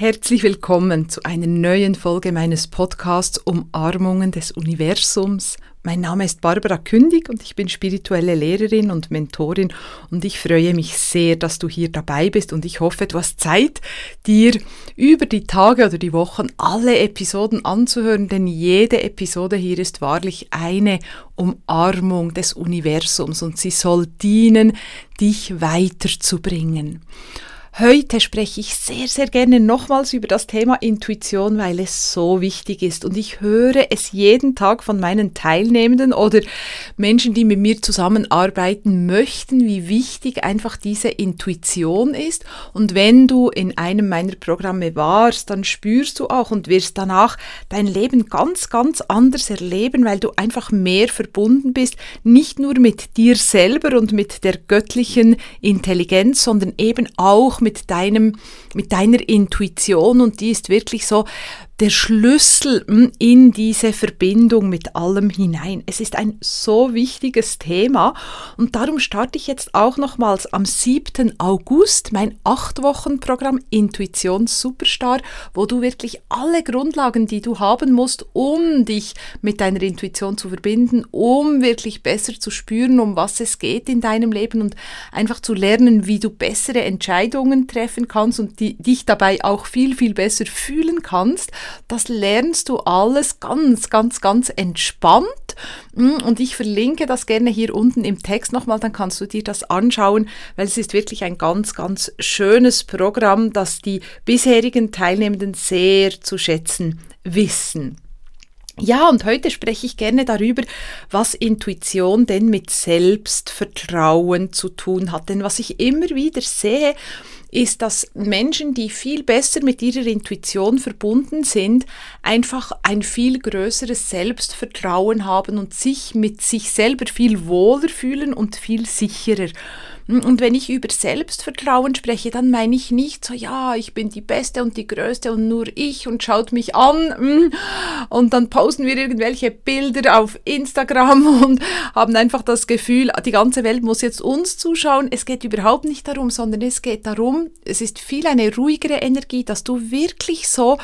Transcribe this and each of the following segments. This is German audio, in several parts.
Herzlich willkommen zu einer neuen Folge meines Podcasts Umarmungen des Universums. Mein Name ist Barbara Kündig und ich bin spirituelle Lehrerin und Mentorin und ich freue mich sehr, dass du hier dabei bist und ich hoffe, du hast Zeit, dir über die Tage oder die Wochen alle Episoden anzuhören, denn jede Episode hier ist wahrlich eine Umarmung des Universums und sie soll dienen, dich weiterzubringen. Heute spreche ich sehr, sehr gerne nochmals über das Thema Intuition, weil es so wichtig ist. Und ich höre es jeden Tag von meinen Teilnehmenden oder Menschen, die mit mir zusammenarbeiten möchten, wie wichtig einfach diese Intuition ist. Und wenn du in einem meiner Programme warst, dann spürst du auch und wirst danach dein Leben ganz, ganz anders erleben, weil du einfach mehr verbunden bist, nicht nur mit dir selber und mit der göttlichen Intelligenz, sondern eben auch mit deinem, mit deiner Intuition. Und die ist wirklich so der Schlüssel hm, in diese Verbindung mit allem hinein. Es ist ein so wichtiges Thema und darum starte ich jetzt auch nochmals am 7. August mein 8-Wochen-Programm Intuition Superstar, wo du wirklich alle Grundlagen, die du haben musst, um dich mit deiner Intuition zu verbinden, um wirklich besser zu spüren, um was es geht in deinem Leben und einfach zu lernen, wie du bessere Entscheidungen treffen kannst und die, dich dabei auch viel, viel besser fühlen kannst das lernst du alles ganz, ganz, ganz entspannt. Mm, und ich verlinke das gerne hier unten im Text nochmal, dann kannst du dir das anschauen, weil es ist wirklich ein ganz, ganz schönes Programm, das die bisherigen Teilnehmenden sehr zu schätzen wissen. Ja, und heute spreche ich gerne darüber, was Intuition denn mit Selbstvertrauen zu tun hat. Denn was ich immer wieder sehe, ist, dass Menschen, die viel besser mit ihrer Intuition verbunden sind, einfach ein viel größeres Selbstvertrauen haben und sich mit sich selber viel wohler fühlen und viel sicherer. Und wenn ich über Selbstvertrauen spreche, dann meine ich nicht so, ja, ich bin die Beste und die Größte und nur ich und schaut mich an. Mm. Und dann posten wir irgendwelche Bilder auf Instagram und haben einfach das Gefühl, die ganze Welt muss jetzt uns zuschauen. Es geht überhaupt nicht darum, sondern es geht darum, es ist viel eine ruhigere Energie, dass du wirklich so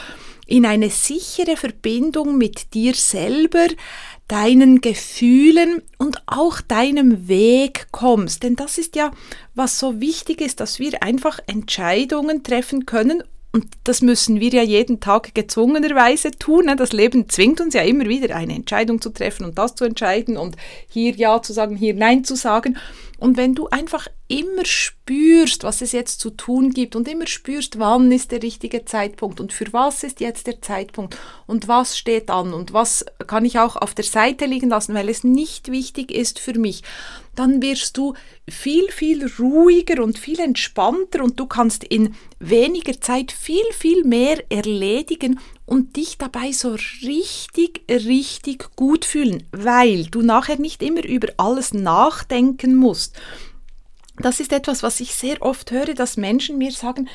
in eine sichere Verbindung mit dir selber, deinen Gefühlen und auch deinem Weg kommst. Denn das ist ja, was so wichtig ist, dass wir einfach Entscheidungen treffen können. Und das müssen wir ja jeden Tag gezwungenerweise tun. Ne? Das Leben zwingt uns ja immer wieder, eine Entscheidung zu treffen und das zu entscheiden und hier Ja zu sagen, hier Nein zu sagen. Und wenn du einfach immer spürst, was es jetzt zu tun gibt und immer spürst, wann ist der richtige Zeitpunkt und für was ist jetzt der Zeitpunkt und was steht an und was kann ich auch auf der Seite liegen lassen, weil es nicht wichtig ist für mich, dann wirst du viel, viel ruhiger und viel entspannter und du kannst in weniger Zeit viel, viel mehr erledigen und dich dabei so richtig, richtig gut fühlen, weil du nachher nicht immer über alles nachdenken musst. Das ist etwas, was ich sehr oft höre, dass Menschen mir sagen,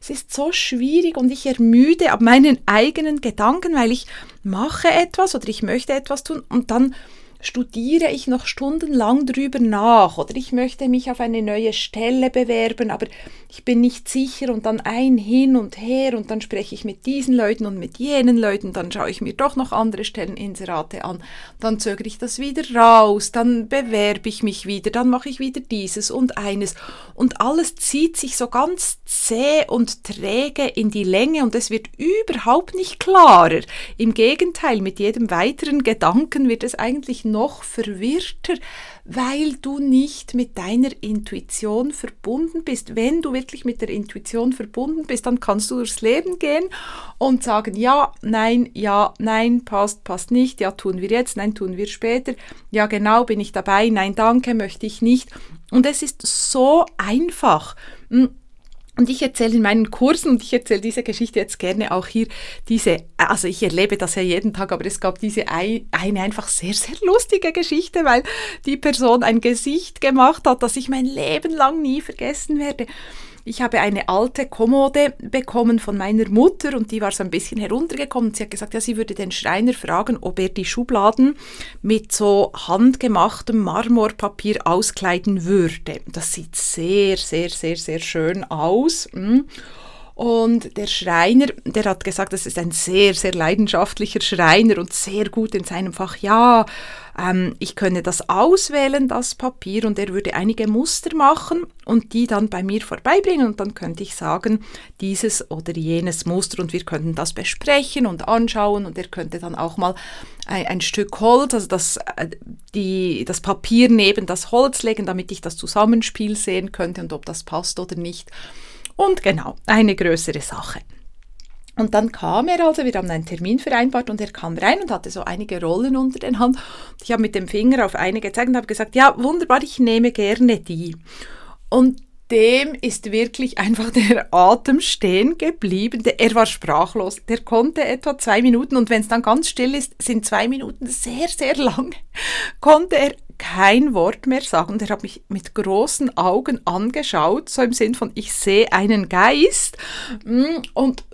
es ist so schwierig und ich ermüde ab meinen eigenen Gedanken, weil ich mache etwas oder ich möchte etwas tun und dann studiere ich noch stundenlang drüber nach oder ich möchte mich auf eine neue Stelle bewerben, aber ich bin nicht sicher und dann ein hin und her und dann spreche ich mit diesen Leuten und mit jenen Leuten, dann schaue ich mir doch noch andere Stelleninserate an, dann zögere ich das wieder raus, dann bewerbe ich mich wieder, dann mache ich wieder dieses und eines und alles zieht sich so ganz zäh und träge in die Länge und es wird überhaupt nicht klarer. Im Gegenteil, mit jedem weiteren Gedanken wird es eigentlich noch verwirrter, weil du nicht mit deiner Intuition verbunden bist. Wenn du wirklich mit der Intuition verbunden bist, dann kannst du durchs Leben gehen und sagen, ja, nein, ja, nein, passt, passt nicht, ja, tun wir jetzt, nein, tun wir später, ja, genau, bin ich dabei, nein, danke, möchte ich nicht. Und es ist so einfach. Und ich erzähle in meinen Kursen, und ich erzähle diese Geschichte jetzt gerne auch hier, diese, also ich erlebe das ja jeden Tag, aber es gab diese eine einfach sehr, sehr lustige Geschichte, weil die Person ein Gesicht gemacht hat, das ich mein Leben lang nie vergessen werde. Ich habe eine alte Kommode bekommen von meiner Mutter und die war so ein bisschen heruntergekommen. Sie hat gesagt, ja, sie würde den Schreiner fragen, ob er die Schubladen mit so handgemachtem Marmorpapier auskleiden würde. Das sieht sehr, sehr, sehr, sehr schön aus. Und der Schreiner, der hat gesagt, das ist ein sehr, sehr leidenschaftlicher Schreiner und sehr gut in seinem Fach. Ja, ähm, ich könne das auswählen, das Papier, und er würde einige Muster machen und die dann bei mir vorbeibringen. Und dann könnte ich sagen, dieses oder jenes Muster und wir könnten das besprechen und anschauen und er könnte dann auch mal ein, ein Stück Holz, also das, äh, die, das Papier neben das Holz legen, damit ich das Zusammenspiel sehen könnte und ob das passt oder nicht. Und genau, eine größere Sache. Und dann kam er also, wir haben einen Termin vereinbart und er kam rein und hatte so einige Rollen unter den Hand. Ich habe mit dem Finger auf eine gezeigt und habe gesagt, ja, wunderbar, ich nehme gerne die. Und dem ist wirklich einfach der Atem stehen geblieben. Er war sprachlos. Der konnte etwa zwei Minuten und wenn es dann ganz still ist, sind zwei Minuten sehr, sehr lang, konnte er kein Wort mehr sagen. Und er hat mich mit großen Augen angeschaut, so im Sinn von, ich sehe einen Geist. Mm, und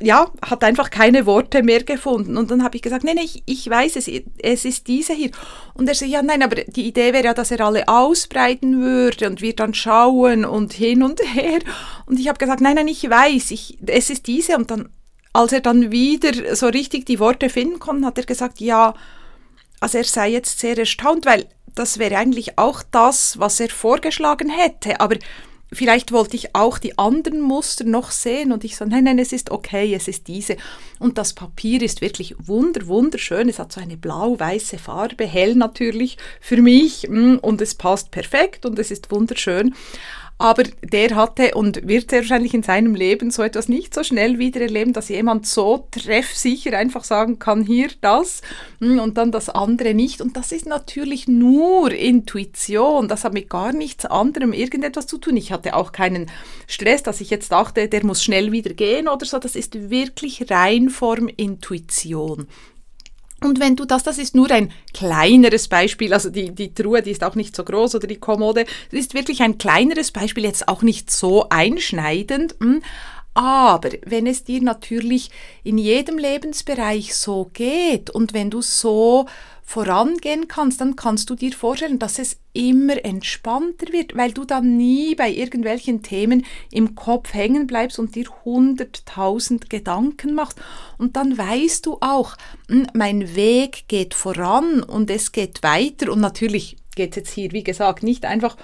ja, hat einfach keine Worte mehr gefunden. Und dann habe ich gesagt, nein, nee, ich, ich weiß es, es ist diese hier. Und er sagt, ja, nein, aber die Idee wäre ja, dass er alle ausbreiten würde und wir dann schauen und hin und her. Und ich habe gesagt, nein, nein, ich weiß, ich, es ist diese. Und dann, als er dann wieder so richtig die Worte finden konnte, hat er gesagt, ja, also er sei jetzt sehr erstaunt, weil das wäre eigentlich auch das, was er vorgeschlagen hätte. Aber vielleicht wollte ich auch die anderen Muster noch sehen und ich so, nein, nein, es ist okay, es ist diese. Und das Papier ist wirklich wunder, wunderschön. Es hat so eine blau-weiße Farbe, hell natürlich für mich mm, und es passt perfekt und es ist wunderschön. Aber der hatte und wird sehr wahrscheinlich in seinem Leben so etwas nicht so schnell wieder erleben, dass jemand so treffsicher einfach sagen kann, hier das hm, und dann das andere nicht. Und das ist natürlich nur Intuition. Das hat mit gar nichts anderem irgendetwas zu tun. Ich hatte auch keinen Stress, dass ich jetzt dachte, der muss schnell wieder gehen oder so. Das ist wirklich rein Form Intuition. Und wenn du das, das ist nur ein kleineres Beispiel, also die, die Truhe, die ist auch nicht so groß oder die Kommode, das ist wirklich ein kleineres Beispiel, jetzt auch nicht so einschneidend. Aber wenn es dir natürlich in jedem Lebensbereich so geht und wenn du so vorangehen kannst, dann kannst du dir vorstellen, dass es immer entspannter wird, weil du dann nie bei irgendwelchen Themen im Kopf hängen bleibst und dir hunderttausend Gedanken machst. Und dann weißt du auch, hm, mein Weg geht voran und es geht weiter. Und natürlich geht es jetzt hier, wie gesagt, nicht einfach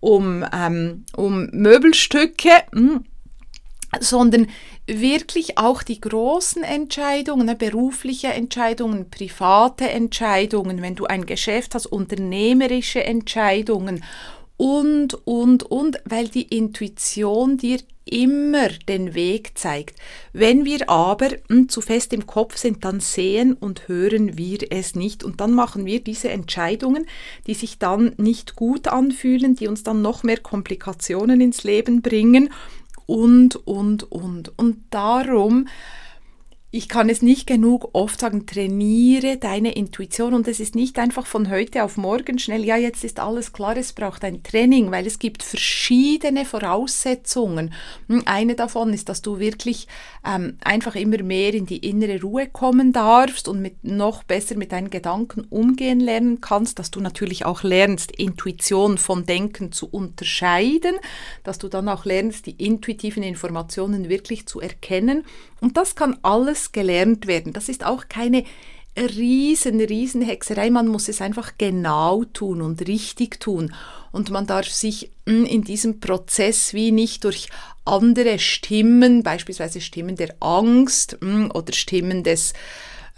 um, ähm, um Möbelstücke, hm, sondern wirklich auch die großen Entscheidungen, ne, berufliche Entscheidungen, private Entscheidungen, wenn du ein Geschäft hast, unternehmerische Entscheidungen und, und, und, weil die Intuition dir immer den Weg zeigt. Wenn wir aber hm, zu fest im Kopf sind, dann sehen und hören wir es nicht und dann machen wir diese Entscheidungen, die sich dann nicht gut anfühlen, die uns dann noch mehr Komplikationen ins Leben bringen und, und, und. Und darum ich kann es nicht genug oft sagen, trainiere deine Intuition und es ist nicht einfach von heute auf morgen schnell, ja, jetzt ist alles klar, es braucht ein Training, weil es gibt verschiedene Voraussetzungen. Hm, eine davon ist, dass du wirklich ähm, einfach immer mehr in die innere Ruhe kommen darfst und mit noch besser mit deinen Gedanken umgehen lernen kannst, dass du natürlich auch lernst, Intuition von Denken zu unterscheiden, dass du dann auch lernst, die intuitiven Informationen wirklich zu erkennen und das kann alles gelernt werden. Das ist auch keine riesen, riesen Hexerei. Man muss es einfach genau tun und richtig tun. Und man darf sich hm, in diesem Prozess wie nicht durch andere Stimmen, beispielsweise Stimmen der Angst hm, oder Stimmen des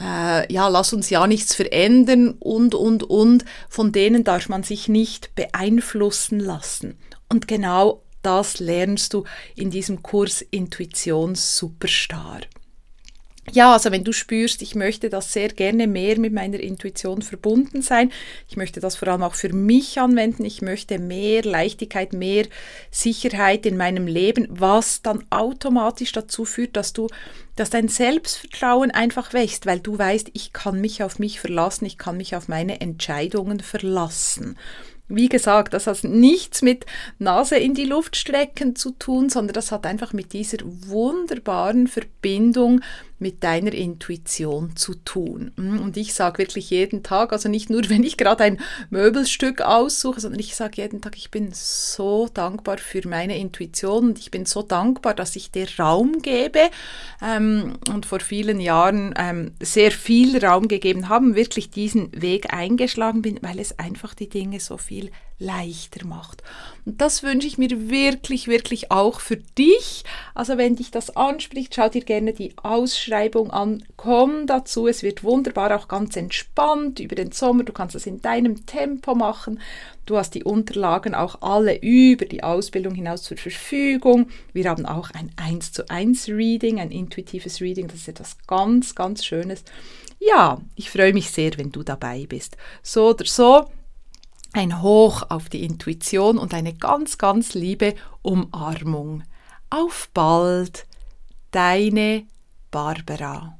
äh, ja, lass uns ja nichts verändern und, und, und, von denen darf man sich nicht beeinflussen lassen. Und genau das lernst du in diesem Kurs Intuition Superstar. Ja, also wenn du spürst, ich möchte das sehr gerne mehr mit meiner Intuition verbunden sein, ich möchte das vor allem auch für mich anwenden, ich möchte mehr Leichtigkeit, mehr Sicherheit in meinem Leben, was dann automatisch dazu führt, dass du, dass dein Selbstvertrauen einfach wächst, weil du weißt, ich kann mich auf mich verlassen, ich kann mich auf meine Entscheidungen verlassen. Wie gesagt, das hat nichts mit Nase in die Luft strecken zu tun, sondern das hat einfach mit dieser wunderbaren Verbindung mit deiner Intuition zu tun. Hm, und ich sage wirklich jeden Tag, also nicht nur, wenn ich gerade ein Möbelstück aussuche, sondern ich sage jeden Tag, ich bin so dankbar für meine Intuition und ich bin so dankbar, dass ich dir Raum gebe ähm, und vor vielen Jahren ähm, sehr viel Raum gegeben haben, wirklich diesen Weg eingeschlagen bin, weil es einfach die Dinge so viel leichter macht. Und das wünsche ich mir wirklich, wirklich auch für dich. Also wenn dich das anspricht, schau dir gerne die Ausschreibung an. Komm dazu, es wird wunderbar, auch ganz entspannt über den Sommer. Du kannst das in deinem Tempo machen. Du hast die Unterlagen auch alle über die Ausbildung hinaus zur Verfügung. Wir haben auch ein 1 zu 1 Reading, ein intuitives Reading. Das ist etwas ganz, ganz Schönes. Ja, ich freue mich sehr, wenn du dabei bist. So oder so, ein Hoch auf die Intuition und eine ganz, ganz liebe Umarmung. Auf bald, deine Barbara.